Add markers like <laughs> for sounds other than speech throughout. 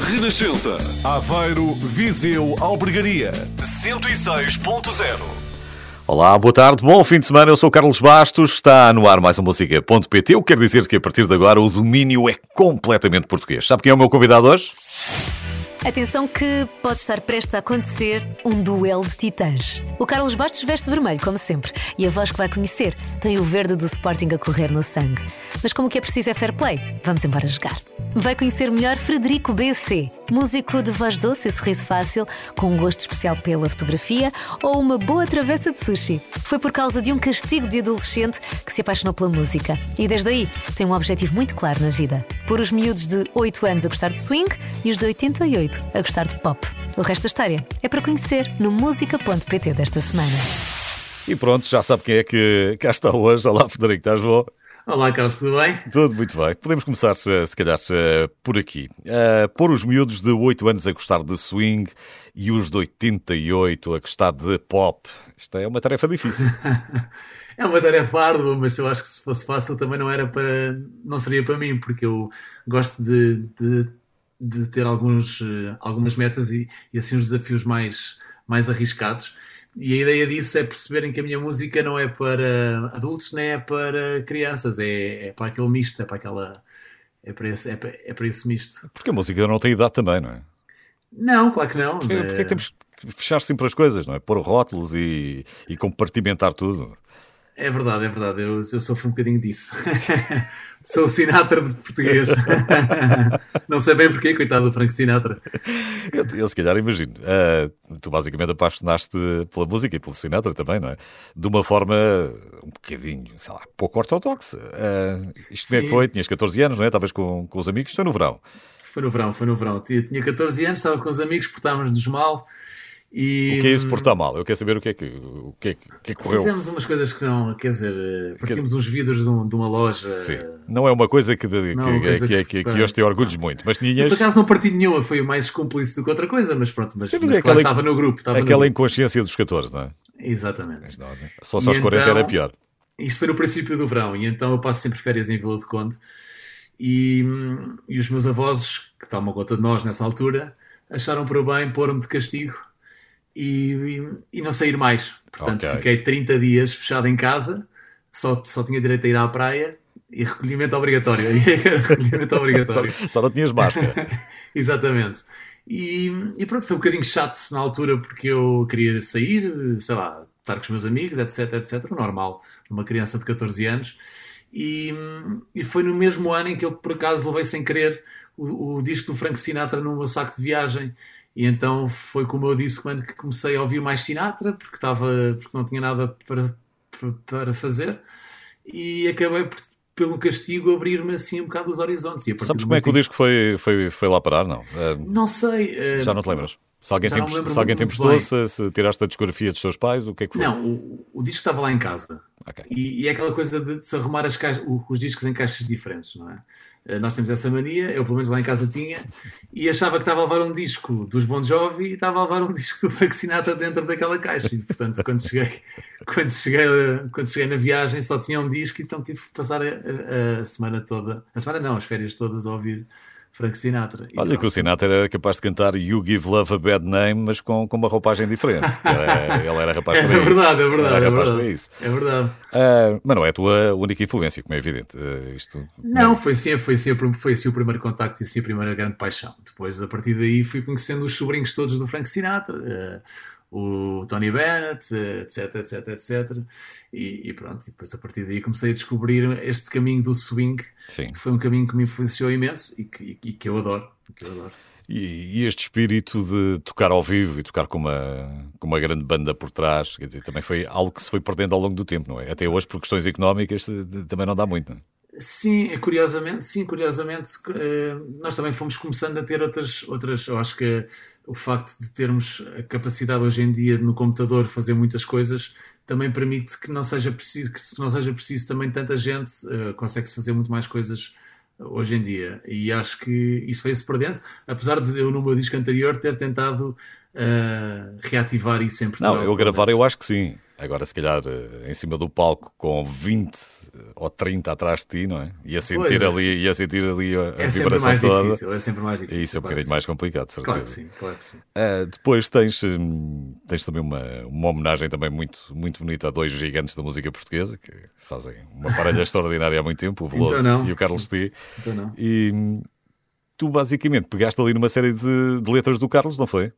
Renascença. Aveiro, Viseu, Albergaria. 106.0. Olá, boa tarde, bom fim de semana. Eu sou Carlos Bastos, está no ar mais uma música.pt. Eu quero dizer que a partir de agora o domínio é completamente português. Sabe quem é o meu convidado hoje? Atenção que pode estar prestes a acontecer um duelo de titãs. O Carlos Bastos veste vermelho, como sempre, e a voz que vai conhecer tem o verde do Sporting a correr no sangue. Mas como o que é preciso é fair play, vamos embora jogar. Vai conhecer melhor Frederico BC, músico de voz doce e sorriso fácil, com um gosto especial pela fotografia ou uma boa travessa de sushi. Foi por causa de um castigo de adolescente que se apaixonou pela música. E desde aí tem um objetivo muito claro na vida: pôr os miúdos de 8 anos a gostar de swing e os de 88 a gostar de pop. O resto da história é para conhecer no música.pt desta semana. E pronto, já sabe quem é que cá está hoje. Olá, Frederico, estás bom? Olá, Carlos, tudo bem? Tudo muito bem. Podemos começar, se, calhar, por aqui. Uh, pôr os miúdos de 8 anos a gostar de swing e os de 88 a gostar de pop. Isto é uma tarefa difícil. <laughs> é uma tarefa árdua, mas eu acho que se fosse fácil também não era para. não seria para mim, porque eu gosto de, de, de ter alguns, eh, algumas metas e, e assim os desafios mais, mais arriscados. E a ideia disso é perceberem que a minha música não é para adultos nem é para crianças, é, é para aquele misto, é para aquela. É para, esse, é, para, é para esse misto. Porque a música não tem idade também, não é? Não, claro que não. Porque, porque é que temos que fechar sempre as coisas, não é? Pôr rótulos e, e compartimentar tudo. É verdade, é verdade. Eu, eu sofro um bocadinho disso. <laughs> Sou Sinatra de português. <laughs> não sei bem porquê, coitado do Frank Sinatra. Eu, eu se calhar imagino. Uh, tu basicamente apaixonaste pela música e pelo Sinatra também, não é? De uma forma um bocadinho, sei lá, pouco ortodoxa. Uh, isto como é que foi? Tinhas 14 anos, não é? Estavas com, com os amigos, foi no verão. Foi no verão, foi no verão. Eu tinha 14 anos, estava com os amigos, portávamos-nos mal e, o que é isso portar mal? Eu quero saber o que é que, o que, é que, que, é que correu. Fizemos umas coisas que não, quer dizer, partimos que... uns vidros de, um, de, uma loja. Sim, não é uma coisa que, de, que, coisa que, que, que, hoje te orgulhos muito. Mas tinhas... Por acaso não parti nenhuma, foi mais cúmplice do que outra coisa, mas pronto, mas, Sim, mas, mas aquela, estava no grupo. Estava aquela no inconsciência dos 14, não é? Exatamente. Só só aos 40 então, era pior. Isto foi no princípio do verão, e então eu passo sempre férias em Vila de Conde, e, e os meus avós, que tomam conta de nós nessa altura, acharam por bem pôr-me de castigo e, e, não sair mais. Portanto, okay. fiquei 30 dias fechado em casa, só, só tinha direito a ir à praia e recolhimento obrigatório. <laughs> recolhimento obrigatório. só, só, não tinhas máscara. <laughs> Exatamente. E, e, pronto, foi um bocadinho chato na altura porque eu queria sair, sei lá, estar com os meus amigos, etc, etc. Normal, uma criança de 14 anos. E, e foi no mesmo ano em que eu, por acaso, levei sem querer o, o disco do Frank Sinatra no meu saco de viagem e então foi como eu disse quando comecei a ouvir mais Sinatra, porque, estava, porque não tinha nada para, para fazer, e acabei por, pelo castigo abrir-me assim um bocado os horizontes. Sabes como é que o disco foi, foi, foi lá parar? Não, uh, não sei. Já não te lembras? Se alguém, tem, se alguém tem emprestou, se, se, tiraste a discografia dos teus pais, o que é que foi? Não, o, o disco estava lá em casa. Okay. E, e, é aquela coisa de, se arrumar as caixas, os discos em caixas diferentes, não é? Eh, nós temos essa mania, eu pelo menos lá em casa tinha, <laughs> e achava que estava a levar um disco dos Bon Jovi e estava a levar um disco do Frank Sinatra dentro daquela caixa. E, portanto, quando cheguei, <laughs> quando, cheguei, quando cheguei na viagem só tinha um disco, então tive que passar a, a, a semana toda, a semana não, as férias todas a ouvir Frank Sinatra. Olha que o Sinatra era capaz de cantar You Give Love a Bad Name, mas com, com uma roupagem diferente. <laughs> Ele era rapaz para é isso. Verdade, é verdade, era é rapaz verdade. para isso. É verdade. Uh, mas não é a tua única influência, como é evidente. Uh, isto, não, foi sim, foi, sim, foi assim o primeiro contacto e assim a primeira grande paixão. Depois, a partir daí, fui conhecendo os sobrinhos todos do Frank Sinatra. Uh, o Tony Bennett, etc, etc, etc. E, e, pronto, e depois a partir daí comecei a descobrir este caminho do swing, Sim. que foi um caminho que me influenciou imenso e que, e, que eu adoro. Que eu adoro. E, e, este espírito de tocar ao vivo e tocar com uma, com uma grande banda por trás, quer dizer, também foi algo que se foi perdendo ao longo do tempo, não é? Até hoje, por questões económicas, também não dá muito, não é? Sim, curiosamente, sim, curiosamente, eh, nós também fomos começando a ter outras, outras, eu acho que o facto de termos a capacidade hoje em dia no computador fazer muitas coisas também permite que não seja preciso, que não seja preciso também tanta gente, uh, consegue-se fazer muito mais coisas hoje em dia. E acho que isso foi-se perdendo, apesar de eu no meu disco anterior ter tentado uh, reativar isso em Portugal. Não, eu gravar eu acho que sim. Agora, se calhar, eh, em cima do palco com 20 ou 30 atrás de ti, não é? E a sentir, pois, ali, e a, sentir ali a, é vibração toda. Difícil, é sempre mais difícil. Isso é um bocadinho mais complicado, certeza. Claro que sim, claro que sim. Uh, depois tens, hum, tens também uma, uma homenagem também muito, muito bonita a dois gigantes da música portuguesa que fazem uma parelha <laughs> extraordinária há muito tempo, o Veloso então e o Carlos T. Então não. E hum, tu basicamente pegaste ali numa série de, de letras do Carlos, não foi?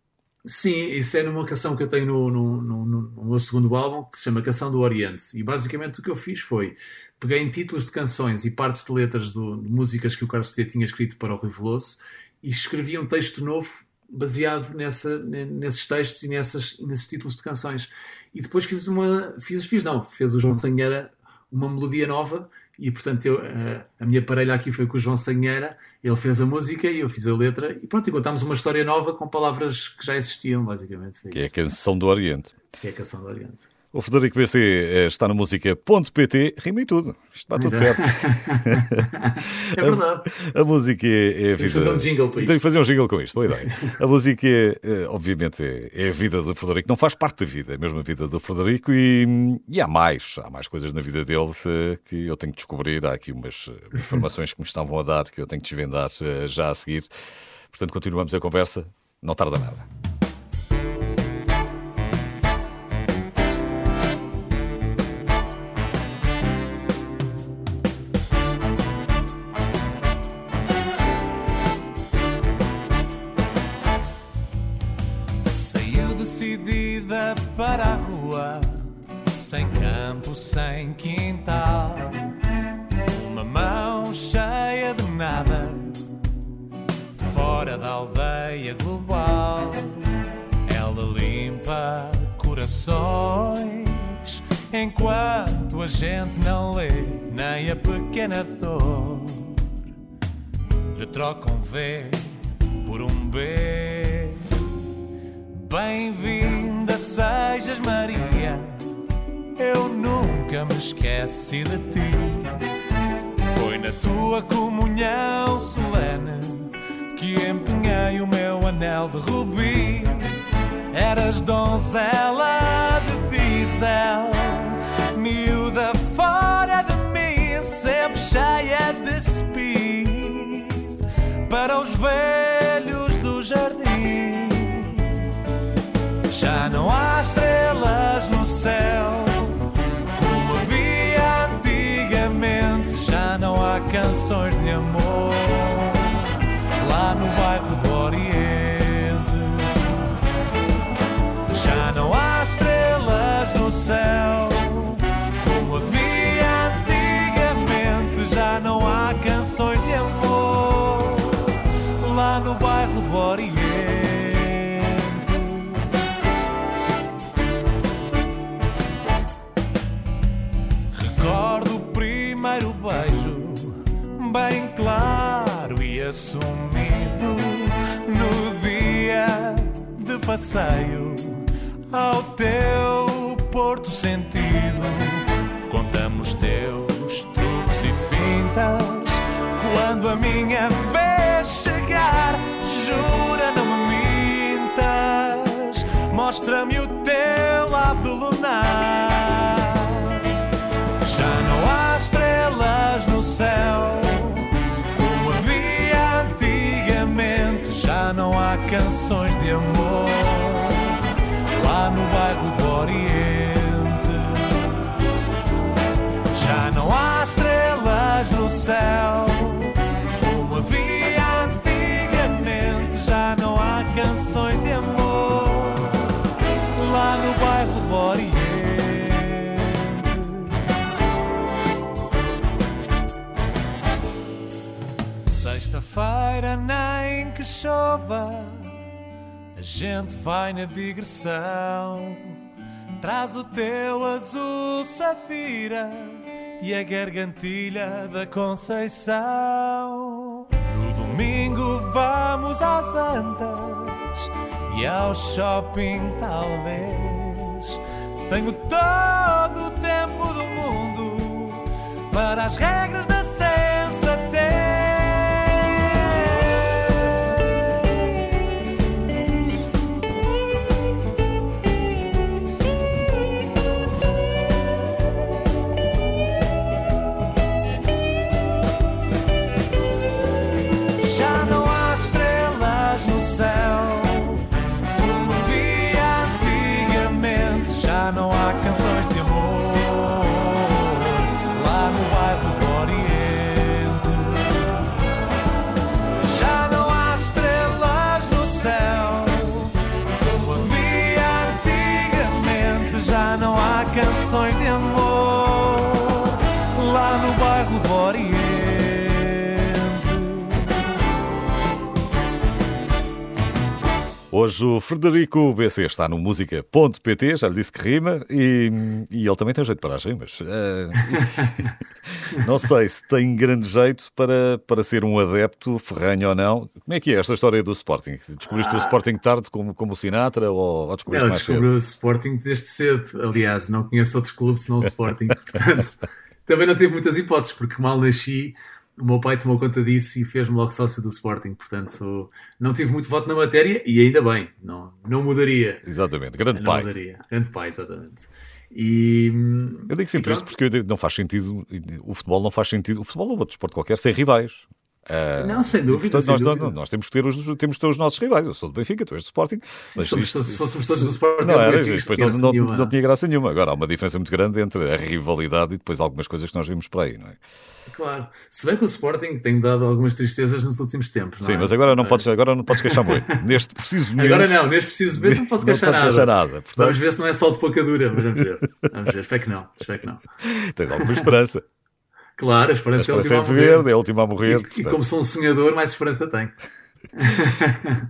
Sim, isso é numa canção que eu tenho no, no, no, no, meu segundo álbum, que se chama Canção do Oriente. E basicamente o que eu fiz foi peguei em títulos de canções e partes de letras do, de músicas que o Carlos T tinha escrito para o Rui Veloso e escrevi um texto novo baseado nessa, nesses textos e nessas, nesses títulos de canções. E depois fiz uma. Fiz, fiz não, fez o João Sanheira uma melodia nova e portanto eu, a, a, minha parelha aqui foi com o João Sanheira, ele fez a música e eu fiz a letra e pronto, e contámos uma história nova com palavras que já existiam, basicamente. que é a canção do Oriente. Que é a canção do Oriente. O Frederico BC eh, está na música.pt, rima e tudo. Isto está tudo certo. <laughs> é verdade. A, a música é, a vida. Tem que fazer um jingle com isto. Tem que fazer um jingle com isto, boa ideia. A música, é, eh, obviamente, é a vida do Frederico, não faz parte da vida, é mesmo a vida do Frederico e, e há mais, há mais coisas na vida dele que eu tenho que descobrir. Há aqui umas eh, informações que me estavam a dar que eu tenho que desvendar já a seguir. Portanto, continuamos a conversa, não tarda nada. Sem campo, sem quintal. Uma mão cheia de nada, fora da aldeia global. Ela limpa corações, enquanto a gente não lê nem a pequena dor. Lhe troca um V por um B. Bem-vinda sejas Maria, eu nunca me esqueci de ti. Foi na tua comunhão solene que empenhei o meu anel de rubi. Eras donzela de diesel, miúda fora de mim, sempre cheia de speed para os velhos do jardim. Já não há estrelas no céu canções de amor lá no bairro do Oriente. Já não há estrelas no céu como havia antigamente. Já não há canções de amor assumido no dia de passeio ao teu porto sentido. Contamos teus truques e fintas quando a minha vez chegar. Jura, não me mintas, mostra-me o teu lado canções de amor lá no bairro do Oriente. Já não há estrelas no céu como havia antigamente. Já não há canções de amor lá no bairro do Oriente. Sexta-feira nem que chova, gente vai na digressão. Traz o teu azul safira e a gargantilha da Conceição. No domingo vamos às Antas e ao shopping talvez. Tenho todo o tempo do mundo para as regras da sensatez. Canções de amor Hoje o Frederico BC está no música.pt, já lhe disse que rima e, e ele também tem jeito para as rimas. Eh, <laughs> não sei se tem grande jeito para, para ser um adepto ferranho ou não. Como é que é esta história do Sporting? Descobriste o Sporting tarde como, como o Sinatra ou, ou descobriste Eu mais descobri cedo? o Sporting desde cedo. Aliás, não conheço outro clube senão o Sporting. <laughs> Portanto, também não tive muitas hipóteses, porque mal nasci, o meu pai tomou conta disso e fez-me logo sócio do Sporting. Portanto, não tive muito voto na matéria e ainda bem, não, não mudaria. Exatamente, grande Não pai. mudaria. Grande pai, exatamente. E, Eu digo sempre isto porque não faz sentido, o futebol não faz sentido, o futebol ou outro desporto qualquer, sem rivais. Não, sem dúvida. Portanto, sem nós, dúvida. nós- nós temos que ter os, temos que ter os nossos rivais. Eu sou do Benfica, tu és do Sporting. Mas somos isto- se fôssemos todos do Sporting, não o era, Benfica depois não não, não tinha graça nenhuma. Agora há uma diferença muito grande entre a rivalidade e depois algumas coisas que nós vimos por aí, não é? Claro. Se bem que o Sporting tem dado algumas tristezas nos últimos tempos. não Sim, é? mas agora não É. podes, agora não podes queixar muito. <laughs> Neste preciso momento. Agora não, neste preciso momento não posso <laughs> não queixar podes nada. queixar nada. Portanto, Vamos ver se não é só de pouca dura. Vamos ver. <laughs> Vamos ver. Espero que não. Espero que não. tens alguma esperança. Claro, a A esperança, é a esperança última é a morrer. verde, é a última a morrer. E, e portanto. como sou um sonhador, mais esperança tenho.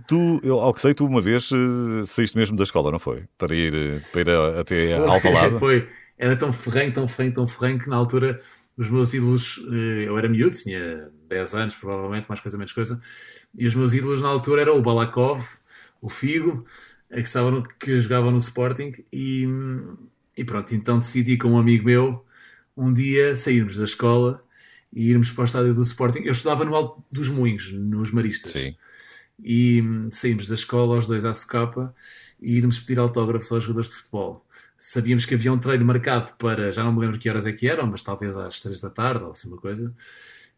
Tu, eu, ao que sei, tu uma vez eh, saíste mesmo da escola, não foi? Para ir, eh, para ir a- até a Alvalade. Foi. Era tão ferrenho, tão ferrenho, tão ferrenho que na altura os meus ídolos, eh, eu era miúdo, tinha 10 anos provavelmente, mais coisa, menos coisa, e os meus ídolos na altura eram o Balakov, o Figo, eh, que, estavam no- que jogavam no Sporting, e, e pronto, então decidi com um amigo meu um dia sairmos da escola e irmos para o estádio do Sporting. Eu estudava no Alto dos Moinhos, nos Maristas Sim. e hum, saímos da escola aos dois à socapa e irmos pedir autógrafos aos jogadores de futebol. Sabíamos que havia um treino marcado para, já não me lembro que horas é que eram, mas talvez às três da tarde ou assim uma coisa.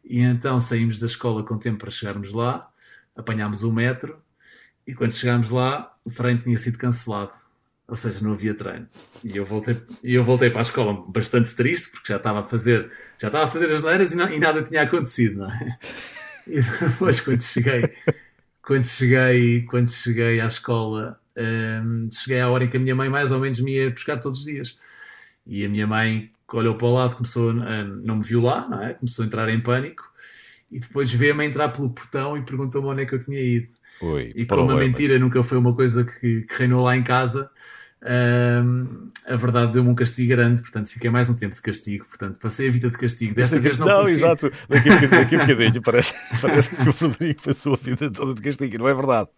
E então saímos da escola com tempo para chegarmos lá, apanhámos o metro e quando chegámos lá o treino tinha sido cancelado. Ou seja, não havia treino. E eu voltei, eu voltei para a escola bastante triste, porque já estava a fazer, já estava a fazer as neiras e, na- e nada tinha acontecido, não é? <laughs> E depois, quando cheguei, quando cheguei, quando cheguei à escola, hum, cheguei à hora em que a minha mãe mais ou menos me ia buscar todos os dias. E a minha mãe olhou para o lado, começou a, não me viu lá, não é? Começou a entrar em pânico e depois vê-me entrar pelo portão e perguntou-me onde é que eu tinha ido. Ui, E como a mentira nunca foi uma coisa que, que reinou lá em casa, a verdade deu-me um castigo grande, portanto fiquei mais um tempo de castigo, portanto passei a vida de castigo. Desta vez não, não, exato. Daqui a bocadinho, daqui a bocadinho parece, <laughs> parece que o Frederico passou a vida toda de castigo. E não é verdade.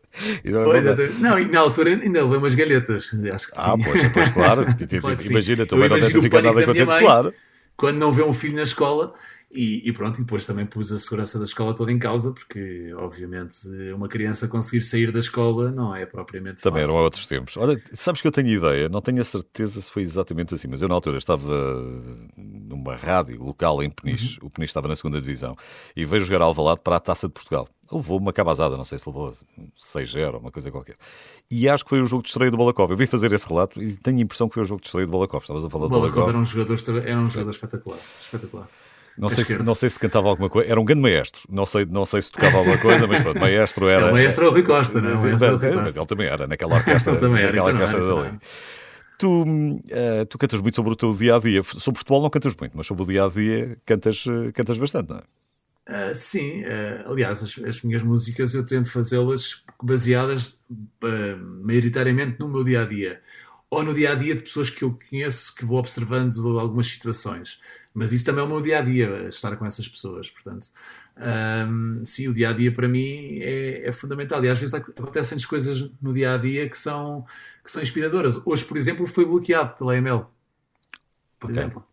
E não é Pois, verdade. não, e na altura ainda levei umas galhetas, acho que sim. Ah, pois, pois claro. <laughs> Claro que sim. Imagina, também não deve ficado nada contente, claro. quando não vê um filho na escola e, e pronto, e depois também pus a segurança da escola toda em causa, porque obviamente uma criança conseguir sair da escola não é propriamente Também fácil. eram outros tempos. Olha, sabes que eu tenho ideia, não tenho a certeza se foi exatamente assim, mas eu na altura estava numa rádio local em Peniche, Uhum. o Peniche estava na segunda divisão, e veio jogar Alvalade para a Taça de Portugal. Levou uma cabazada, não sei se levou 6-0, uma coisa qualquer. E acho que foi o jogo de estreia do Balakov. Eu vim fazer esse relato e tenho a impressão que foi o jogo de estreia do Balakov. Estavas a falar O do Balakov Balakov. era um jogador, era um jogador espetacular. espetacular. Não sei, se, não sei se cantava alguma coisa. Era um grande maestro. Não sei, não sei se tocava alguma coisa, mas pronto, maestro era. É o maestro é Rui Costa, não é? Mas, mas <laughs> ele também era naquela orquestra, Ele também era, naquela então orquestra era, dali. Tu, eh, tu cantas muito sobre o teu dia a dia. Sobre futebol não cantas muito, mas sobre o dia a dia cantas, eh, cantas bastante, não é? Ah, sim, ah, aliás, as, as minhas músicas eu tento fazê-las baseadas ah, maioritariamente no meu dia a dia ou no dia a dia de pessoas que eu conheço que vou observando algumas situações. Mas isso também é o meu dia a dia, estar com essas pessoas. Portanto, ahm, sim, o dia a dia para mim é, é fundamental. E às vezes ac- acontecem coisas no dia a dia que são, que são inspiradoras. Hoje, por exemplo, foi bloqueado pela EML. Por Ok. exemplo.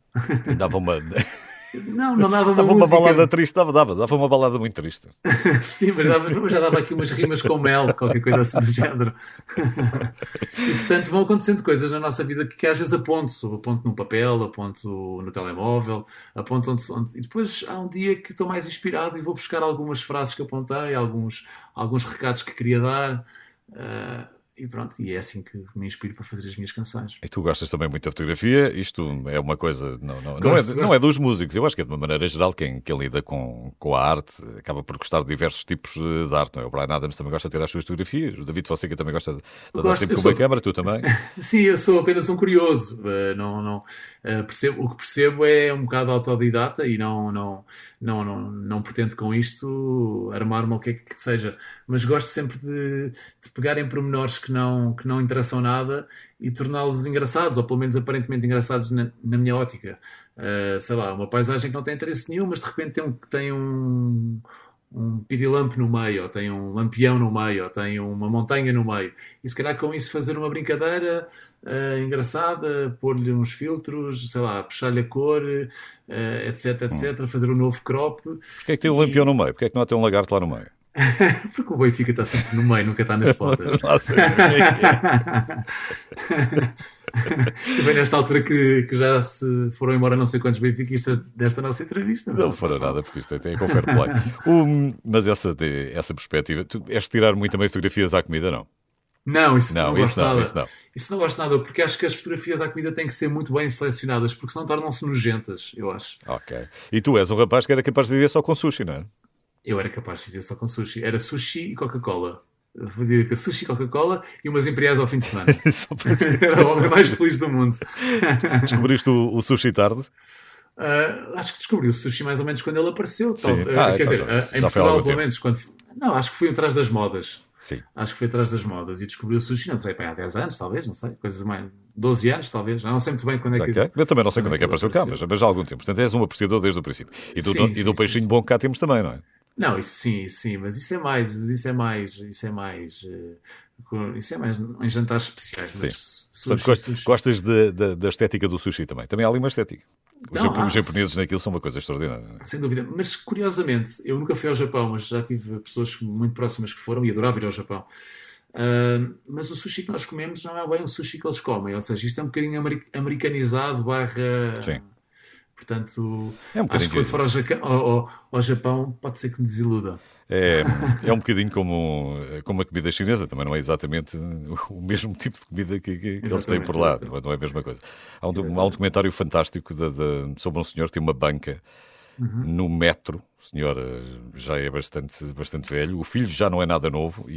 Dava uma, <laughs> Não, não dava uma, dava uma música. balada triste, dava, dava, dava uma balada muito triste. <laughs> Sim, mas dava- já dava aqui umas rimas com mel, qualquer coisa assim do género. <laughs> E portanto vão acontecendo coisas na nossa vida que, que às vezes aponto, aponto num papel, aponto no telemóvel, aponto onde, onde- E depois há um dia que estou mais inspirado e vou buscar algumas frases que apontei, alguns, alguns recados que queria dar. ah, e pronto, e é assim que me inspiro para fazer as minhas canções. E tu gostas também muito da fotografia, isto é uma coisa, não, não, não, Gosto, é, gosto. não é dos músicos, eu acho que é de uma maneira geral quem, quem lida com, com a arte acaba por gostar de diversos tipos de arte, não é? O Brian Adams também gosta de ter as suas fotografias, o David Fonseca também gosta de, de andar Gosto, sempre com uma sou- câmara, tu também. <laughs> Sim, eu sou apenas um curioso. eh, não, não, eh, percebo, o que percebo é um bocado autodidata e não, não, não, não, não pretendo com isto armar-me o que é que seja. Mas gosto sempre de, de pegar em pormenores que não, que não interessam nada e torná-los engraçados, ou pelo menos aparentemente engraçados na, na minha ótica. Eh, sei lá, uma paisagem que não tem interesse nenhum, mas de repente tem um, tem um, um pirilampo no meio, ou tem um lampião no meio, ou tem uma montanha no meio. E se calhar com isso fazer uma brincadeira eh, engraçada, pôr-lhe uns filtros, sei lá, puxar-lhe a cor, eh, etc, etc, fazer um novo crop, Porquê é que tem um lampião no meio? Porquê é que não tem um lagarto lá no meio? <laughs> porque o Benfica está sempre no meio, nunca está nas pontas. Lá sei é é. <laughs> Bem nesta altura que, que já se foram embora não sei quantos benfiquistas desta nossa entrevista. Não fará nada, porque isto tem com fair play. <laughs> Um, mas essa, essa perspectiva, tu és de tirar muito também fotografias à comida, não? Não, isso não, Não, gosto isso não, nada. isso não. Isso não gosto nada, porque acho que as fotografias à comida têm que ser muito bem selecionadas, porque senão tornam-se nojentas, eu acho. Ok. E tu és um rapaz que era capaz de viver só com sushi, não é? Eu era capaz de viver só com sushi. Era sushi e Coca-Cola. Fazia sushi e Coca-Cola e umas imperiais ao fim de semana. <laughs> <laughs> Era o homem mais feliz do mundo. Descobriste o, o sushi tarde? Ah, acho que descobri o sushi mais ou menos quando ele apareceu. Tal- Ah, quer então dizer, já- ah, em já há Portugal, pelo menos. Quando... Não, acho que fui atrás das modas. Sim. Acho que fui atrás das modas e descobri o sushi, não sei, pá, há 10 anos, talvez, não sei, coisas mais. 12 anos, talvez, não sei muito bem quando é que. Eu também não sei quando é Quando é que apareceu cá, mas, já há algum tempo. Portanto, és um apreciador desde o princípio. E do, Sim, e sim, do sim, peixinho bom que cá temos também, não é? Não, isso sim, sim, mas isso é mais, mas isso é mais, isso é mais, eh, isso é mais em jantares especiais. Sim. mas Portanto, gostas, gostas de- da- da estética do sushi também. Também há ali uma estética. Os, Não, os japoneses naquilo são uma coisa extraordinária. é? Sem dúvida, mas curiosamente, eu nunca fui ao Japão, mas já tive pessoas muito próximas que foram e adorava ir ao Japão. Ah, mas o sushi que nós comemos não é bem o sushi que eles comem, ou seja, isto é um bocadinho ameri- americanizado, barra. Sim. Portanto, É um acho que quando for ao, Jaca- ao- ao- Japão pode ser que me desiluda. É, é um bocadinho como, como a comida chinesa, também não é exatamente o mesmo tipo de comida que, que eles têm por lá, não é a mesma coisa. Há um, há um documentário fantástico de- de- sobre um senhor que tem uma banca Uhum. no metro. Senhor eh, já é bastante, bastante velho, o filho já não é nada novo e,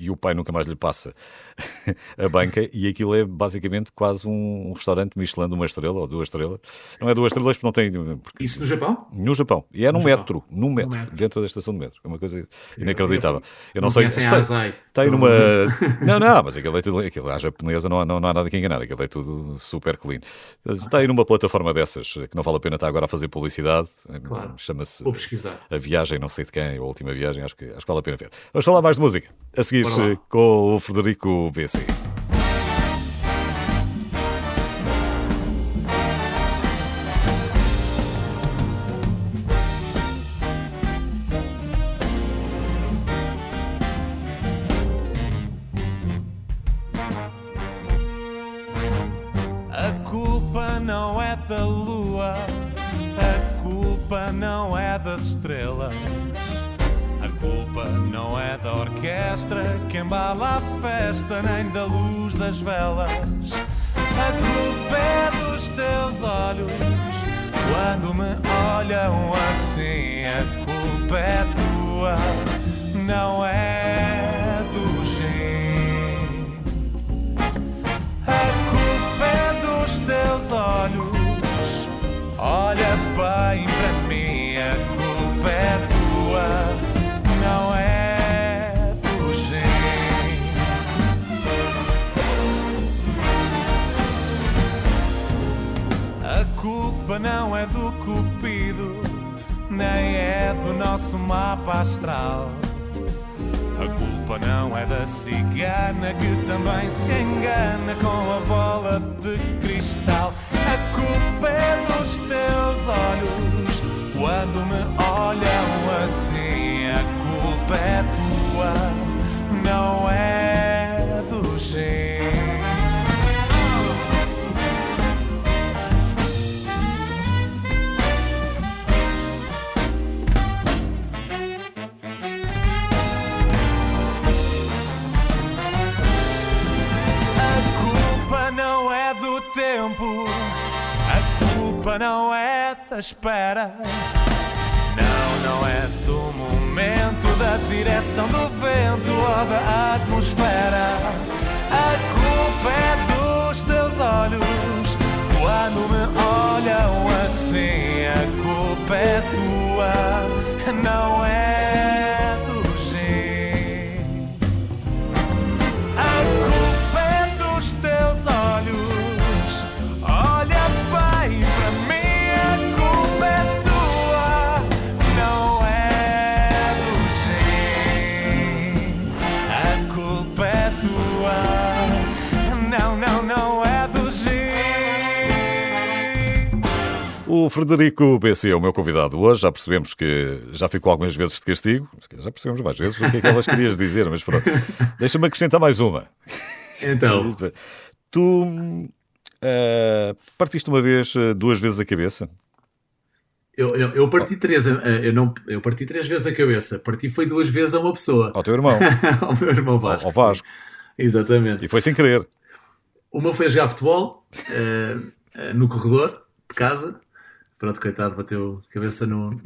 e- e o pai nunca mais lhe passa <laughs> a banca. E aquilo é basicamente quase um, um restaurante Michelin de uma estrela ou duas estrelas. Não é duas estrelas porque não tem. Porque Isso no Japão? no Japão. E é num metro, num metro, metro. dentro da estação de metro. É uma coisa inacreditável. Eu não, Não sei. se a tem, Azai? tem Não. numa. <laughs> Não, não, mas aquilo é tudo. Aquilo, à japonesa não não, não há nada que enganar. Aquilo é tudo super clean. Está aí numa plataforma dessas que não vale a pena estar agora a fazer publicidade. Claro. Chama-se Vou pesquisar. A Viagem, não sei de quem, a última viagem. Acho que, acho que vale a pena ver. Vamos falar mais de música. A seguir com o Frederico BC. A festa, nem da luz das velas. A culpa é dos teus olhos quando me olham assim. A culpa é tua, não é do gin. A culpa é dos teus olhos. Olha bem culpa não é do cupido, nem é do nosso mapa astral. A culpa não é da cigana que também se engana com a bola de cristal. A culpa é dos teus olhos quando me olham assim. A culpa é tua, não é culpa não é da espera. Não, não é do momento, da direção do vento ou da atmosfera. A culpa é dos teus olhos quando me olham assim. A culpa é tua, não é Frederico BC é o meu convidado hoje. Já percebemos que já ficou algumas vezes de castigo. Já percebemos mais vezes o que é que elas querias dizer, mas pronto. <laughs> Deixa-me acrescentar mais uma. Então, <laughs> Tu eh, partiste uma vez, eh, duas vezes a cabeça? eu, eu, eu parti três, eh, eu, não, eu parti três vezes a cabeça. Parti foi duas vezes a uma pessoa. Ao teu irmão, <laughs> Ao meu irmão Vasco. ao Vasco. Exatamente. E foi sem querer. Uma foi a jogar futebol eh, no corredor de casa. Pronto, coitado, bateu cabeça no,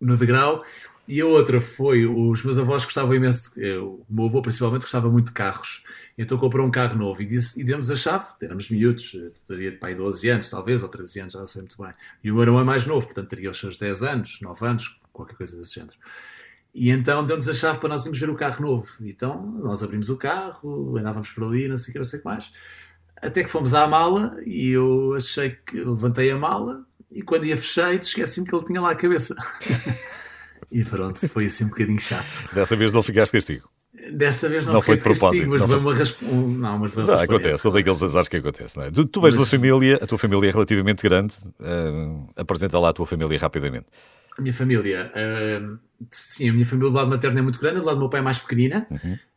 no degrau. E a outra foi, os meus avós gostavam imenso, de, eh, o meu avô principalmente gostava muito de carros. Então comprou um carro novo e, disse, e demos a chave, éramos miúdos, eh, teria de pai 12 anos talvez, ou 13 anos, já não sei muito bem. E o meu irmão é mais novo, portanto teria os seus 10 anos, 9 anos, qualquer coisa desse género. E então deu-nos a chave para nós irmos ver o carro novo. Então nós abrimos o carro, andávamos por ali, não sei o que, não sei o que mais. Até que fomos à mala e eu achei que levantei a mala e quando ia fechei, esqueci-me que ele tinha lá a cabeça. <laughs> e pronto, foi assim um bocadinho chato. Dessa vez não ficaste castigo. Dessa vez não, Não foi de propósito, castigo, mas não foi rasp... Não, mas Não, acontece, são daqueles azares que acontece, não é? Tu, tu vens de uma Mas- família, a tua família é relativamente grande. eh, apresenta lá a tua família rapidamente. A minha família, ah, sim, a minha família do lado materno é muito grande, do lado do meu pai é mais pequenina,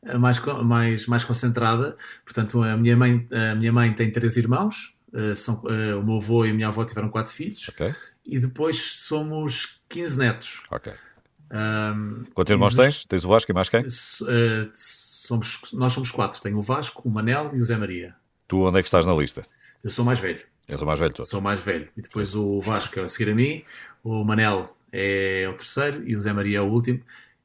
ah, mais, co- mais, mais concentrada. Portanto, a minha mãe, a minha mãe tem três irmãos, ah, são, ah, o meu avô e a minha avó tiveram quatro filhos, Ok? e depois somos 15 netos. Ok. Ah, Quantos irmãos tens? Tens o Vasco e mais quem? ah, somos, nós somos quatro, tenho o Vasco, o Manel e o Zé Maria. Tu onde é que estás na lista? Eu sou mais velho. És o mais velho todos. Sou mais velho. E depois o Vasco é a seguir a mim, o Manel é o terceiro e o Zé Maria é o último,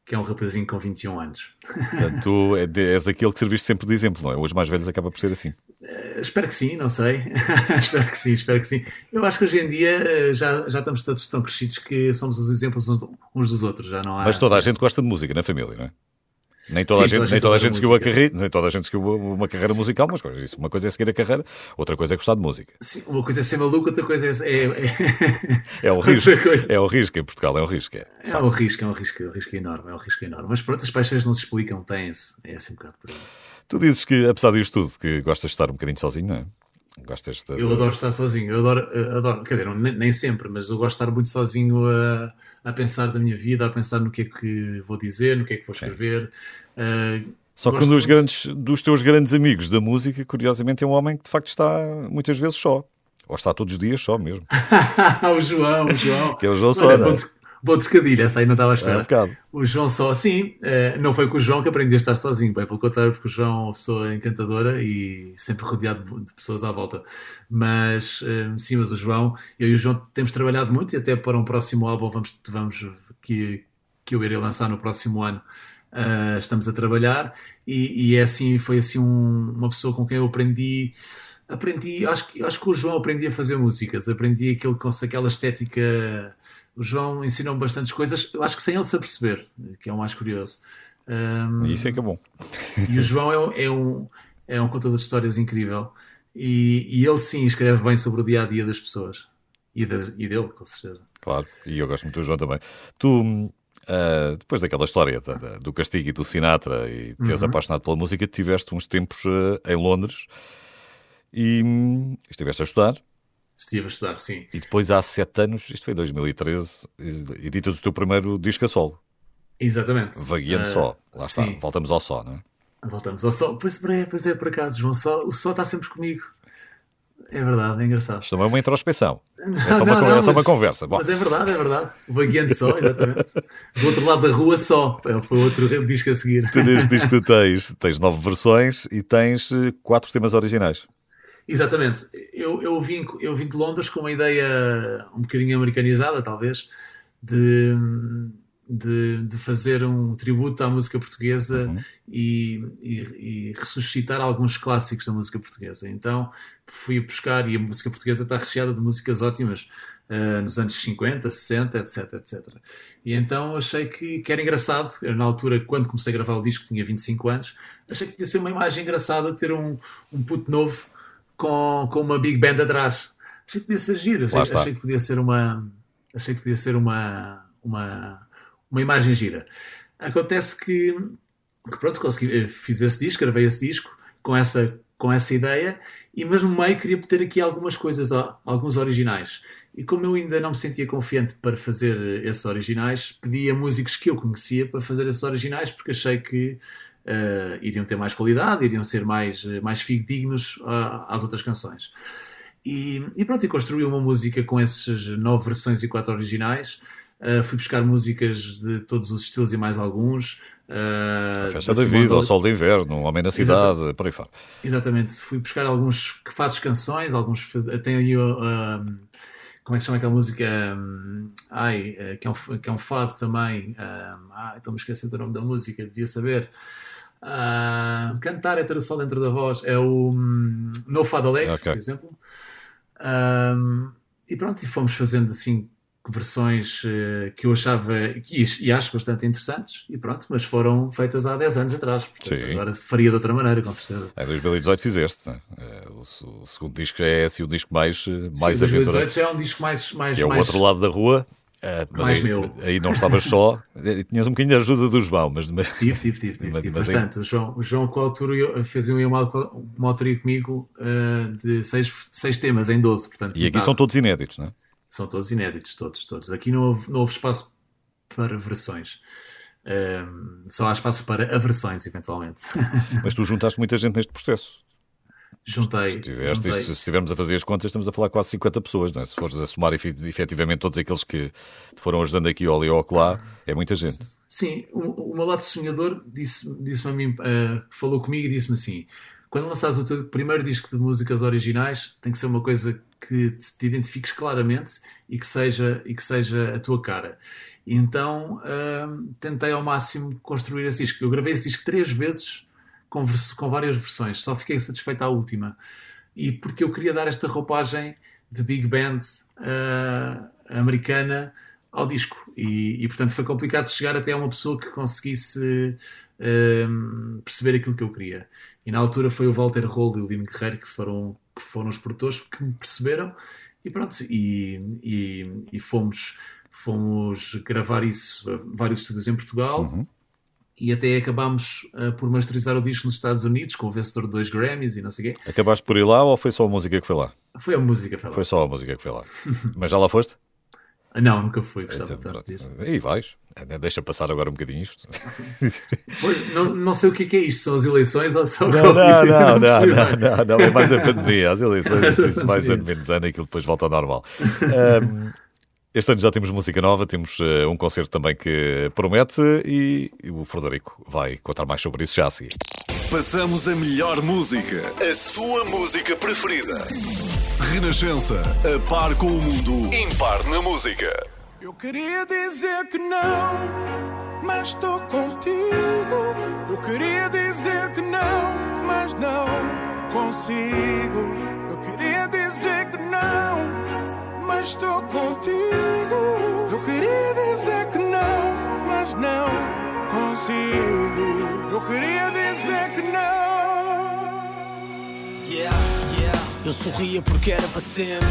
que é um rapazinho com 21 anos. Portanto, tu é és aquele que serviste sempre de exemplo, não é? Os mais velhos acaba por ser assim. Eh, Espero que sim, não sei. <laughs> espero que sim, espero que sim. Eu acho que hoje em dia eh, já, já estamos todos tão crescidos que somos os exemplos uns uns dos outros. Já não há, Mas toda a gente gosta de música na família, não é? Nem toda Sim, a gente, nem toda a gente seguiu a carreira, nem toda a gente seguiu uma carreira musical, mas isso, uma coisa é seguir a carreira, outra coisa é gostar de música. Sim, uma coisa é ser maluco, outra coisa é. é, É o <laughs> Outra risco. É o risco em Portugal, é o risco. É. é, é um risco, é um risco, é um risco enorme, é um risco enorme. Mas pronto, as paixões não se explicam, têm-se. É assim um bocado por aí. Tu dizes que, apesar disto tudo, que gostas de estar um bocadinho sozinho, não é? Gostas de. Eu adoro estar sozinho, eu adoro, eu adoro quer dizer, nem, nem sempre, mas eu gosto de estar muito sozinho a, a pensar da minha vida, a pensar no que é que vou dizer, no que é que vou escrever. Uh, Só que um dos, grandes, dos teus grandes amigos da música, curiosamente, é um homem que de facto está muitas vezes só. Ou está todos os dias só mesmo. <laughs> o João, o João. Que é o João Olha, não é? Bom, tro- bom trocadilho, essa aí não estava a É um. O João só, sim, eh, não foi com o João que aprendi a estar sozinho, bem pelo contrário, porque o João sou encantadora e sempre rodeado de, pessoas à volta. Mas, eh, sim, mas o João, eu e o João temos trabalhado muito e até para um próximo álbum vamos, vamos que, que eu irei lançar no próximo ano. eh, estamos a trabalhar e, e é assim, foi assim um- uma pessoa com quem eu aprendi aprendi, acho, que- acho que o João aprendi a fazer músicas, aprendi aquilo com aquela estética. O João ensinou-me bastantes coisas, eu acho que sem ele se aperceber, que é o mais curioso. Um, E isso é que é bom. e o João é, um- é um, é um contador de histórias incrível. E, e ele sim escreve bem sobre o dia a dia das pessoas. E, de- e dele, com certeza. Claro, e eu gosto muito do João também. Tu, ah, depois daquela história da- da- do Castigo e do Sinatra e teres Uhum. apaixonado pela música, tiveste uns tempos ah, em Londres e hum, estiveste a estudar. Estive a estudar, sim. E depois, há sete anos, isto foi em 2013, e- editas o teu primeiro disco a solo, Exatamente. Vagueando Ah, Só. Lá está, sim. voltamos ao Só, não é? Voltamos ao sol. Pois, é, pois é, por acaso, João Só, o Sol está sempre comigo. É verdade, é engraçado. Isto também é uma introspeção. É só Não, uma, não, não, é só uma mas- conversa. Bom, Mas é verdade, é verdade. O Vagueante só, exatamente. Do outro lado da rua só. É, Foi outro disco a seguir. tu neste disco tens, tens nove versões e tens eh, quatro temas originais. Exatamente. Eu, eu, vim, eu vim de Londres com uma ideia um bocadinho americanizada, talvez, de, de, de fazer um tributo à música portuguesa Uhum. e, e, e ressuscitar alguns clássicos da música portuguesa. Então fui buscar, e a música portuguesa está recheada de músicas ótimas eh, nos anos 50, 60, etc, etc. E então achei que, que era engraçado, na altura, quando comecei a gravar o disco, tinha 25 anos, achei que podia ser uma imagem engraçada ter um, um puto novo com, com uma big band atrás. Achei que podia ser giro, achei, achei que podia ser uma achei que podia ser uma, uma, uma imagem gira. Acontece que, que pronto, consegui, eh, fiz esse disco, gravei esse disco com essa, com essa ideia e mas no meio queria ter aqui algumas coisas, alguns originais. E como eu ainda não me sentia confiante para fazer esses originais, pedi a músicos que eu conhecia para fazer esses originais porque achei que eh, iriam ter mais qualidade, iriam ser mais, eh, mais fidedignos ah, às outras canções. E, e pronto, e construí uma música com essas nove versões e quatro originais. Uh, fui buscar músicas de todos os estilos e mais alguns. Uh, A Festa da Vida, ao Sol de Inverno, Homem na Cidade, por aí fora. Exatamente, fui buscar alguns fados canções, alguns tem aí o, um, como é que se chama aquela música? Um, ai, que é, um, que é um fado também. Um, ai, estou-me esquecendo do nome da música, devia saber. Ah, cantar é ter o sol dentro da voz, é o um, No Fado Alegre, Ok. por exemplo. Um, e pronto, e fomos fazendo assim versões eh, que eu achava e, e acho bastante interessantes, e pronto, mas foram feitas há 10 anos atrás. Portanto, Sim. agora faria de outra maneira, com certeza. Em 2018 fizeste, né? O, o segundo disco é assim o disco mais, eh, mais Sim, aventureiro. 2018 já é um disco mais. mais, é o mais outro lado da rua. Eh, mas Mais aí, meu. aí não estavas só, <laughs> eh, tinhas um bocadinho de ajuda do João, mas, mas Tive, tive, tive, tive, Mas- tive mas aí- bastante. O João, o João com a altura fez um, uma, uma autoria comigo eh, de seis, seis temas em 12. Portanto, e aqui são todos inéditos, não é? São todos inéditos, todos, todos. Aqui não houve, não houve espaço para versões. Ehm, só há espaço para aversões, eventualmente. Mas tu juntaste muita gente neste processo. Juntei. Se, tiveste, juntei. se estivermos a fazer as contas, estamos a falar quase 50 pessoas, não é? Se fores a somar efe- efetivamente todos aqueles que te foram ajudando aqui ali ou acolá, é muita gente. Sim, o, o meu lado sonhador disse- disse-me a mim, eh, falou comigo e disse-me assim: quando lançares o teu primeiro disco de músicas originais, tem que ser uma coisa que te, identifiques claramente e que seja, e que seja a tua cara. Então hum, tentei ao máximo construir esse disco. Eu gravei esse disco três vezes com, com várias versões, só fiquei satisfeito à última. E porque eu queria dar esta roupagem de big band ah, americana ao disco. E, e, portanto foi complicado chegar até a uma pessoa que conseguisse hum, perceber aquilo que eu queria. E na altura foi o Walter Rolo e o Lino Guerreiro que foram, que foram os produtores que me perceberam e pronto, e, e, e fomos, fomos gravar isso a vários estúdios em Portugal e até acabámos ah, por masterizar o disco nos Estados Unidos com o vencedor de dois Grammys e não sei o quê. Acabaste por ir lá ou foi só a música que foi lá? Foi a música, foi lá. Foi só a música que foi lá. <laughs> Mas já lá foste? Ah, Não, nunca fui, gostava Então, de. Aí vais. Deixa passar agora um bocadinho isto. <laughs> Pois, não, não sei o que é, que é isto, são as eleições ou são Não, não, não, não, não, bem. não, não, é mais a pandemia. As eleições, isto, <laughs> mais Pandemia. menos ano, aquilo depois volta ao normal. Ahm, este ano já temos música nova, temos eh, um concerto também que promete e o Frederico vai contar mais sobre isso já a seguir. Passamos a melhor música. A sua música preferida. Renascença. A par com o mundo. Impar na música. Eu queria dizer que não, mas estou contigo. Eu queria dizer que não, mas não consigo. Eu queria dizer que não, mas estou contigo. Eu queria dizer que não, mas não consigo. Eu queria dizer que não. Yeah, yeah. Eu sorria porque era para sempre.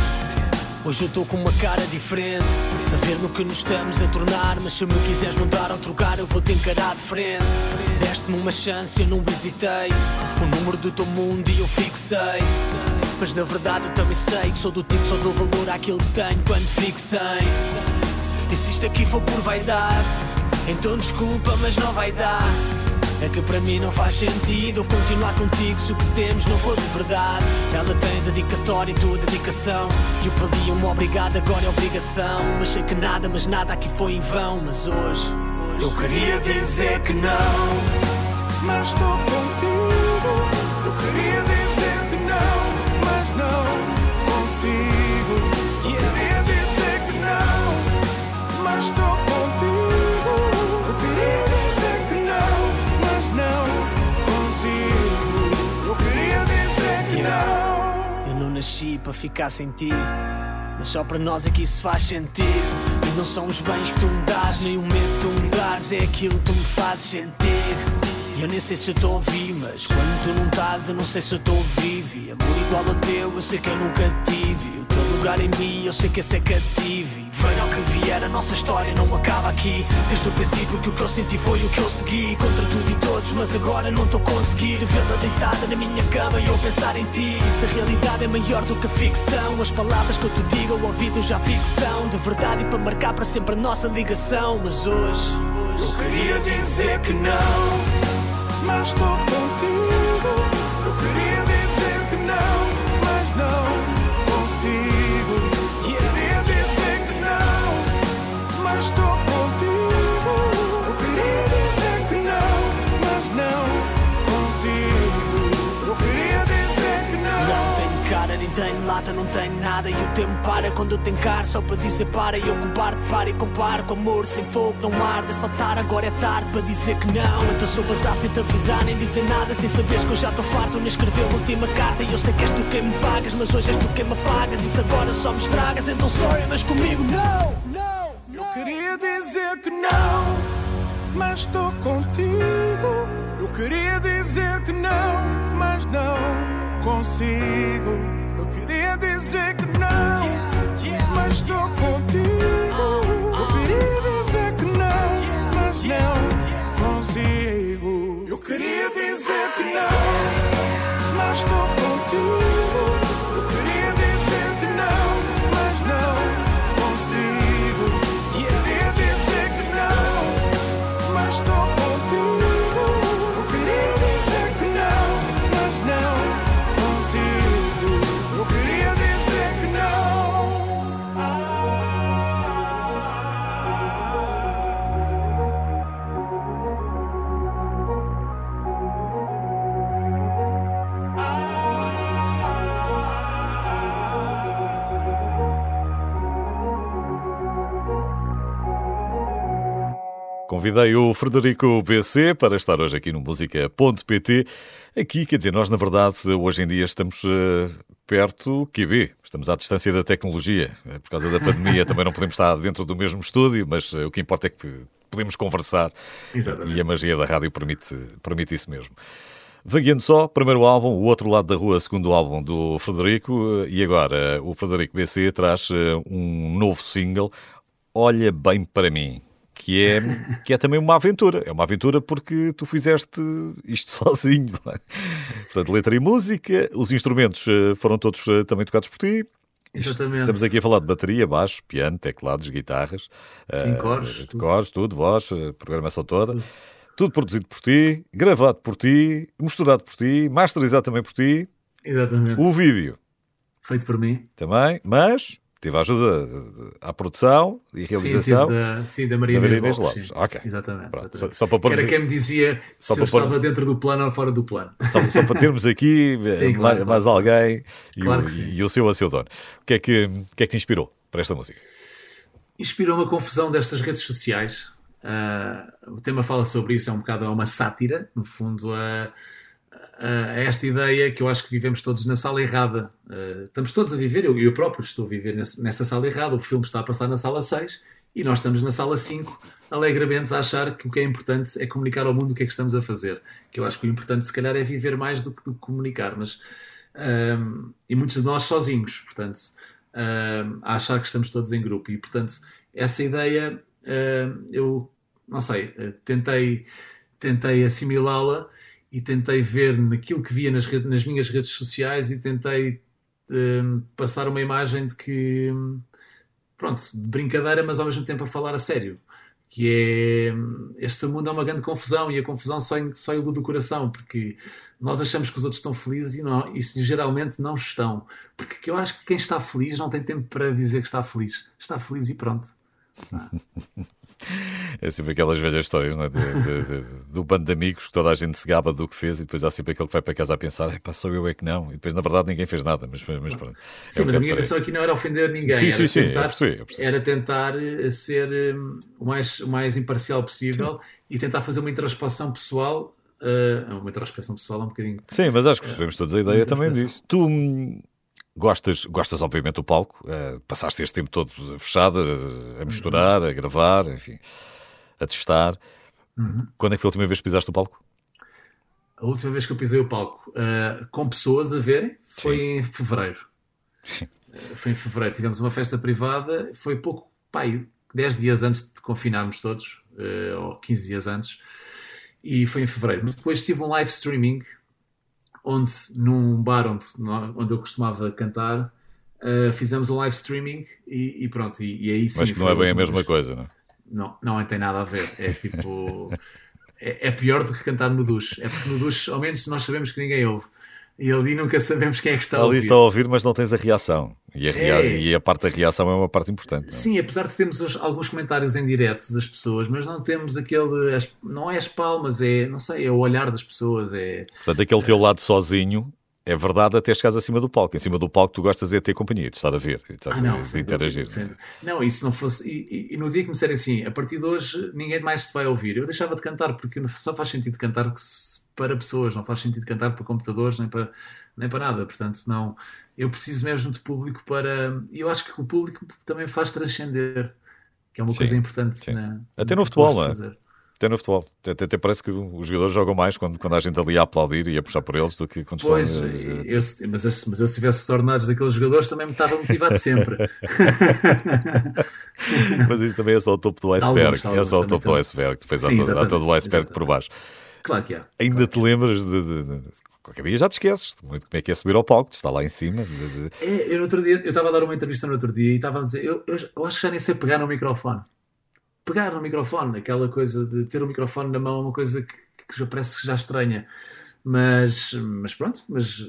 Hoje eu estou com uma cara diferente. A ver no que nos estamos a tornar. Mas se me quiseres mudar ou trocar, eu vou te encarar de frente. Deste-me uma chance, eu não visitei. O número do teu mundo e eu fixei. Mas na verdade eu também sei que sou do tipo só dou valor àquilo que tenho quando fixei. E se isto aqui for por vaidade, então desculpa, mas não vai dar. É que para mim não faz sentido eu continuar contigo se o que temos não for de verdade. Ela tem dedicatória e tua dedicação. E que valia uma obrigada agora é obrigação. Mas sei que nada, mas nada aqui foi em vão. Mas hoje eu queria dizer que não. mas estou contigo. Nasci para ficar sem ti. Mas só para nós é que isso faz sentido. E não são os bens que tu me dás, nem o medo que tu me dás, é aquilo que tu me fazes sentir. E eu nem sei se eu estou a ouvir, mas quando tu não estás, eu não sei se eu estou vivo. E amor igual ao teu, eu sei que eu nunca tive. O em mim, eu sei que esse é cativo. E venha ao que vier, a nossa história não acaba aqui. Desde o princípio que o que eu senti foi o que eu segui. Contra tudo e todos, mas agora não estou a conseguir vê-la deitada na minha cama e eu pensar em ti. Se a realidade é maior do que a ficção, as palavras que eu te digo ao ouvido já ficção. De verdade e para marcar para sempre a nossa ligação. Mas hoje, eu queria dizer que não. mas estou contigo. Eu queria não tenho nada E o tempo para. Quando eu tenho cara Só para dizer para e ocupar para e comparo Com amor sem fogo, não arde É só tar, agora é tarde para dizer que não. Então sou bazar sem te avisar, nem dizer nada Sem saberes que eu já estou farto. Nem escrever a última carta E eu sei que és tu quem me pagas Mas hoje és tu quem me apagas. Isso agora só me estragas Então sorry, mas comigo não, não, Eu queria dizer que não, mas estou contigo. Eu queria dizer que não, mas não consigo. Queria dizer que não, mas estou contigo. Convidei o Frederico BC para estar hoje aqui no música.pt. Aqui, quer dizer, nós na verdade hoje em dia estamos eh, perto QB, estamos à distância da tecnologia. Eh, Por causa da pandemia <laughs> também não podemos estar dentro do mesmo estúdio, mas eh, o que importa é que podemos conversar Exatamente. e a magia da rádio permite, permite isso mesmo. Vagueando só, primeiro álbum, O Outro Lado da Rua, segundo álbum do Frederico, e agora o Frederico BC traz um novo single, Olha Bem Para Mim, que é, que é também uma aventura. É uma aventura porque tu fizeste isto <laughs> sozinho. é? Portanto, letra e música, os instrumentos eh, foram todos eh, também tocados por ti. Exatamente. Estamos aqui a falar de bateria, baixo, piano, teclados, guitarras, Sim, eh, cores, tudo. cores, tudo, voz, programação toda. Tudo produzido por ti, gravado por ti, misturado por ti, masterizado também por ti. Exatamente. O vídeo Feito por mim. também, mas tive a ajuda eh, à produção e realização. Sim, da, sim, da Maria da Maria Inês Lopes. Lopes. Ok. Exatamente. Exatamente. só- só para Que era pôrmos- quem me dizia só se eu estava dentro do plano ou fora do plano. <laughs> Só, só para termos aqui eh, Sim, claro, mais, claro. mais alguém e, Claro o, e o seu a seu dono. O que, é que, o que é que te inspirou para esta música? inspirou uma confusão destas redes sociais. Ah, o tema fala sobre isso, é um bocado uma sátira, no fundo, a, a- a esta ideia que eu acho que vivemos todos na sala errada. Ah, estamos todos a viver, eu, eu próprio estou a viver nesse- nessa sala errada. O filme está a passar na sala 6 e nós estamos na sala 5, alegremente a achar que o que é importante é comunicar ao mundo o que é que estamos a fazer. Que eu acho que o importante, se calhar, é viver mais do que, do que comunicar, mas. ah, e muitos de nós sozinhos, portanto, ah, a achar que estamos todos em grupo. E, portanto, essa ideia ah, eu não sei, ah, tentei, tentei assimilá-la e tentei ver naquilo que via nas, nas minhas redes sociais e tentei ah, passar uma imagem de que, hum, pronto, de brincadeira, mas ao mesmo tempo a falar a sério. Que é este mundo é uma grande confusão e a confusão só, só ilude o coração, porque nós achamos que os outros estão felizes e, não, e geralmente não estão. Porque eu acho que quem está feliz não tem tempo para dizer que está feliz. Está feliz e pronto. É sempre aquelas velhas histórias não é? de, de- de- do bando de amigos que toda a gente se gaba do que fez e depois há sempre aquele que vai para casa a pensar, "Epá, sou eu é que não. E depois, na verdade, ninguém fez nada. Mas, mas pronto. É Sim, um mas a minha intenção aqui não era ofender ninguém. Sim, era sim, sim, eu tentar, percebi, eu percebi. Era tentar eh, ser eh, o mais, o mais imparcial possível e tentar fazer uma introspeção pessoal. eh, uma introspeção pessoal é um bocadinho. Sim, mas acho que percebemos todos a ideia também disso. Tu, hum, Gostas, gostas obviamente do palco, uh, passaste este tempo todo fechado, uh, a misturar, a gravar, enfim, a testar. Uhum. Quando é que foi a última vez que pisaste o palco? A última vez que eu pisei o palco uh, com pessoas a verem foi Sim. em fevereiro. Uh, foi em fevereiro. Tivemos uma festa privada, foi pouco, pai, 10 dias antes de confinarmos todos, ou 15 dias antes, e foi em fevereiro. Mas depois tive um live streaming, onde, num bar onde, onde eu costumava cantar, uh, fizemos um live streaming e, e pronto. E, e aí sim, Mas que não é bem a mesma coisa, não é? Não, não tem nada a ver. É tipo. <laughs> é, é pior do que cantar no duche. É porque no duche, ao menos, nós sabemos que ninguém ouve. E ali nunca sabemos quem é que está a Ali ouvir. está a ouvir, mas não tens a reação. E a, rea- É. e a parte da reação é uma parte importante. não é? Sim, apesar de termos os- alguns comentários em direto das pessoas, mas não temos aquele. Não é as palmas, é. Não sei, é o olhar das pessoas. É. Portanto, aquele teu lado sozinho é verdade até chegares acima do palco. Em cima do palco tu gostas é de ter companhia, de estar a ver, de, estar Ah, não, de interagir. dúvida. Não, e se não fosse. E, e- e no dia que me disserem assim, a partir de hoje ninguém mais te vai ouvir, eu deixava de cantar, porque só faz sentido cantar que se- para pessoas, não faz sentido cantar para computadores nem para, nem para nada. Portanto, não. Eu preciso mesmo de público para. E eu acho que o público também faz transcender, que é uma Sim, coisa importante. na- Até no futebol, não é? Até no futebol. Até, até parece que os jogadores jogam mais quando, quando há gente ali a aplaudir e a puxar por eles do que quando Pois, estão. a- eu, mas, eu, mas eu se tivesse os ordenados daqueles jogadores também me estava motivado sempre. <laughs> Mas isso também é só o topo do Alguns, iceberg. é só o também topo do estão. iceberg. Depois há, Sim, todo, há todo o iceberg exatamente. por baixo. Claro que há. Ainda te lembras de, de- de- Qualquer dia já te esqueces de muito como é que é subir ao palco, de estar lá em cima. de- É, eu no outro dia, eu estava a dar uma entrevista no outro dia e estava a dizer, eu, eu, eu acho que já nem sei pegar no microfone. Pegar no microfone, aquela coisa de ter o microfone na mão é uma coisa que, que já parece que já estranha. Mas, mas pronto, mas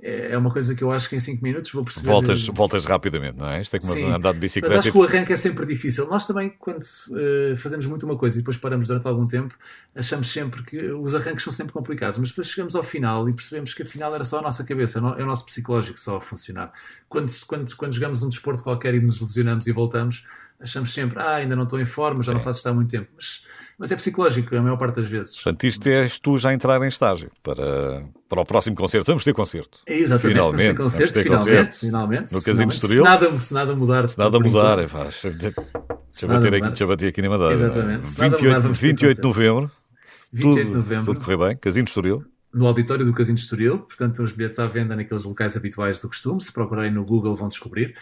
é é uma coisa que eu acho que em 5 minutos vou perceber. Voltas, voltas rapidamente, não é? Isto é como Sim. andar de Mas bicicleta. acho e- que o arranque é sempre difícil. Nós também, quando eh, fazemos muito uma coisa e depois paramos durante algum tempo, achamos sempre que os arranques são sempre complicados. Mas depois chegamos ao final e percebemos que afinal era só a nossa cabeça, não- é o nosso psicológico só a funcionar. Quando, quando, quando jogamos um desporto qualquer e nos lesionamos e voltamos, achamos sempre, ah, ainda não estou em forma, já não Sim. faço isto há muito tempo. Mas, mas é psicológico, a maior parte das vezes. Portanto, isto és tu já entrar em estágio para, para o próximo concerto. Vamos ter concerto. É exatamente, Finalmente, vamos ter concerto, vamos ter finalmente, concerto. finalmente, No Casino. Estoril. Se nada, se nada mudar. Se nada mudar, é, pá, deixa, bater aqui, deixa bater aqui na Madeira. é? Exatamente. Se nada 28, mudar, vamos ter 28 de novembro. 28 de novembro. Tudo correr bem. Casino de Estoril. no auditório do Casino de Estoril, portanto os bilhetes à venda naqueles locais habituais do costume, se procurarem no Google vão descobrir.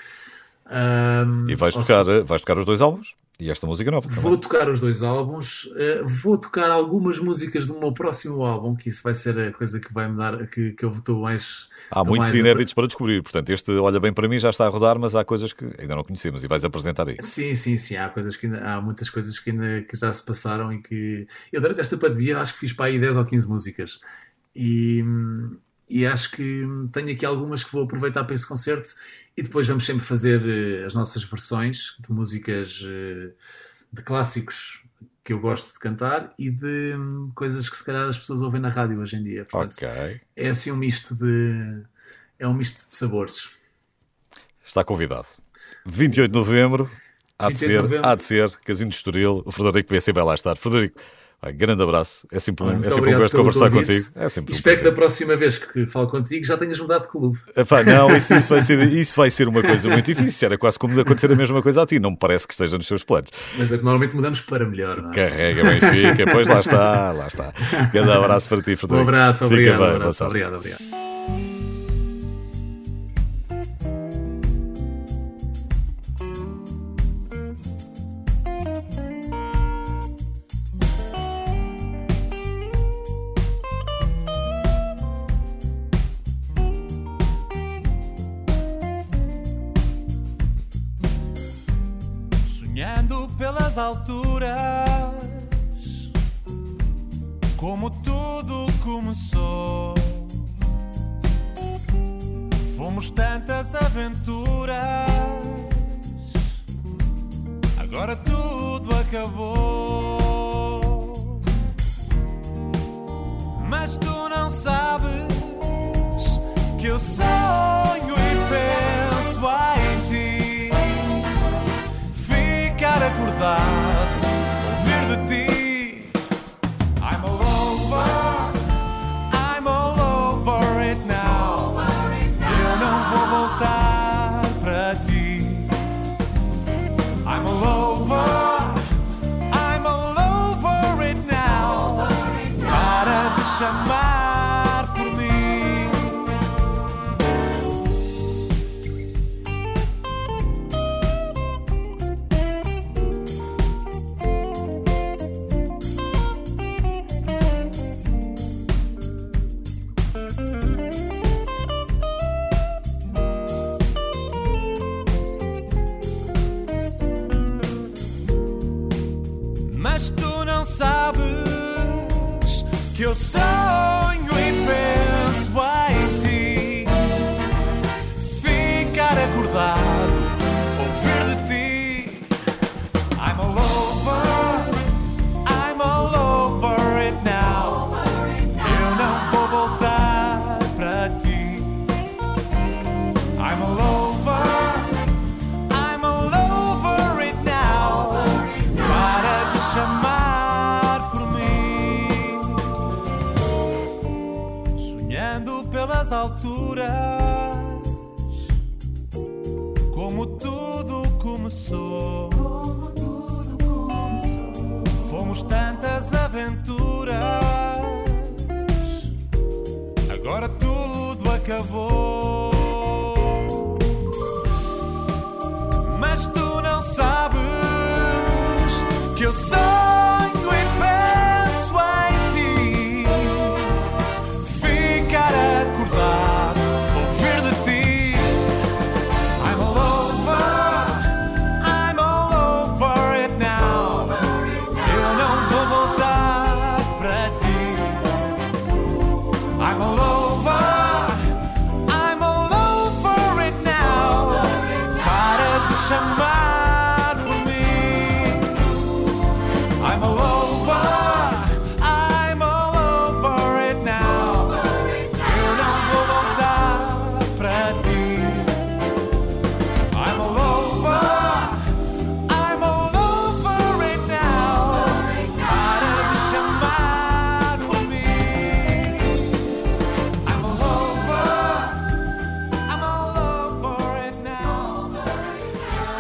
Ahm, E vais tocar, seja, vais tocar os dois álbuns e esta música nova. também. Vou tocar os dois álbuns, eh, vou tocar algumas músicas do meu próximo álbum, que isso vai ser a coisa que vai me dar, que, que eu estou mais. Há muitos mais inéditos para descobrir. Portanto, este Olha Bem para mim já está a rodar, mas há coisas que ainda não conhecemos e vais apresentar aí. Sim, sim, sim. Há coisas que ainda, há muitas coisas que ainda que já se passaram e que eu durante esta pandemia acho que fiz para aí 10 ou 15 músicas. E, e acho que tenho aqui algumas que vou aproveitar para esse concerto e depois vamos sempre fazer eh, as nossas versões de músicas eh, de clássicos que eu gosto de cantar e de hum, coisas que se calhar as pessoas ouvem na rádio hoje em dia. Portanto, Ok. é assim um misto de é um misto de sabores. Está convidado. 28 de novembro. Há de 28 de ser, novembro. há de ser. Casino de Estoril. O Frederico PC vai lá estar. Frederico, grande abraço. É sempre, um- Muito é sempre um gosto conversar contigo. É sempre E um espero que da próxima vez que falo contigo já tenhas mudado de clube. Epá, não, isso, isso vai ser, isso vai ser uma coisa muito difícil. Era quase como acontecer a mesma coisa a ti. Não me parece que esteja nos seus planos. Mas é que normalmente mudamos para melhor, não é? Carrega Benfica, pois lá está, lá está. Grande abraço para ti. Um abraço, Fica obrigado, bem, um abraço, obrigado, obrigado. Alturas, como tudo começou. Fomos tantas aventuras, agora tudo acabou. Mas tu não sabes que eu sonho e penso em ti ficar acordado, pelas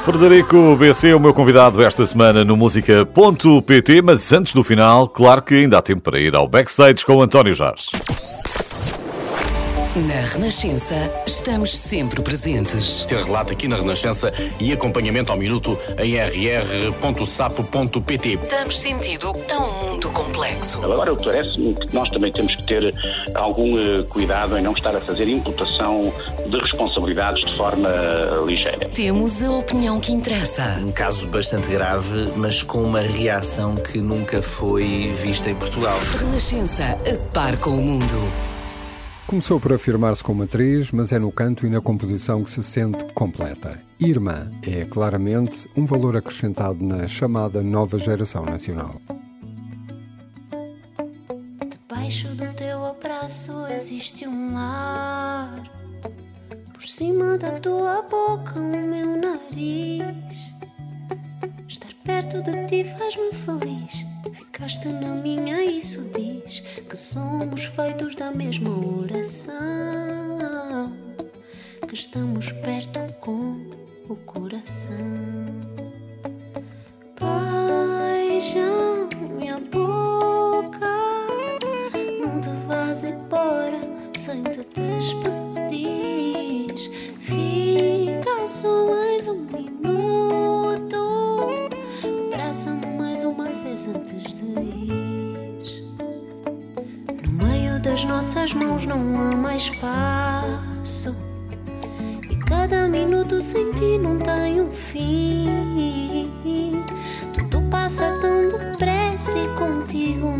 Frederico BC é o meu convidado esta semana no música.pt, mas antes do final, claro que ainda há tempo para ir ao backstage com o António Jorge. Na Renascença, estamos sempre presentes. Ter relato aqui na Renascença e acompanhamento ao minuto em rr.sapo.pt. Damos sentido a um mundo complexo. Agora, parece-me que nós também temos que ter algum eh, cuidado em não estar a fazer imputação de responsabilidades de forma eh, ligeira. Temos a opinião que interessa. Um caso bastante grave, mas com uma reação que nunca foi vista em Portugal. Renascença, a par com o mundo. Começou por afirmar-se como atriz, mas é no canto e na composição que se sente completa. Irmã é claramente um valor acrescentado na chamada nova geração nacional. Debaixo do teu abraço existe um lar. Por cima da tua boca, o meu nariz. Estar perto de ti faz-me feliz. Ficaste na minha, isso diz que somos feitos da mesma oração. Que estamos perto com o coração. Beija minha boca. Contigo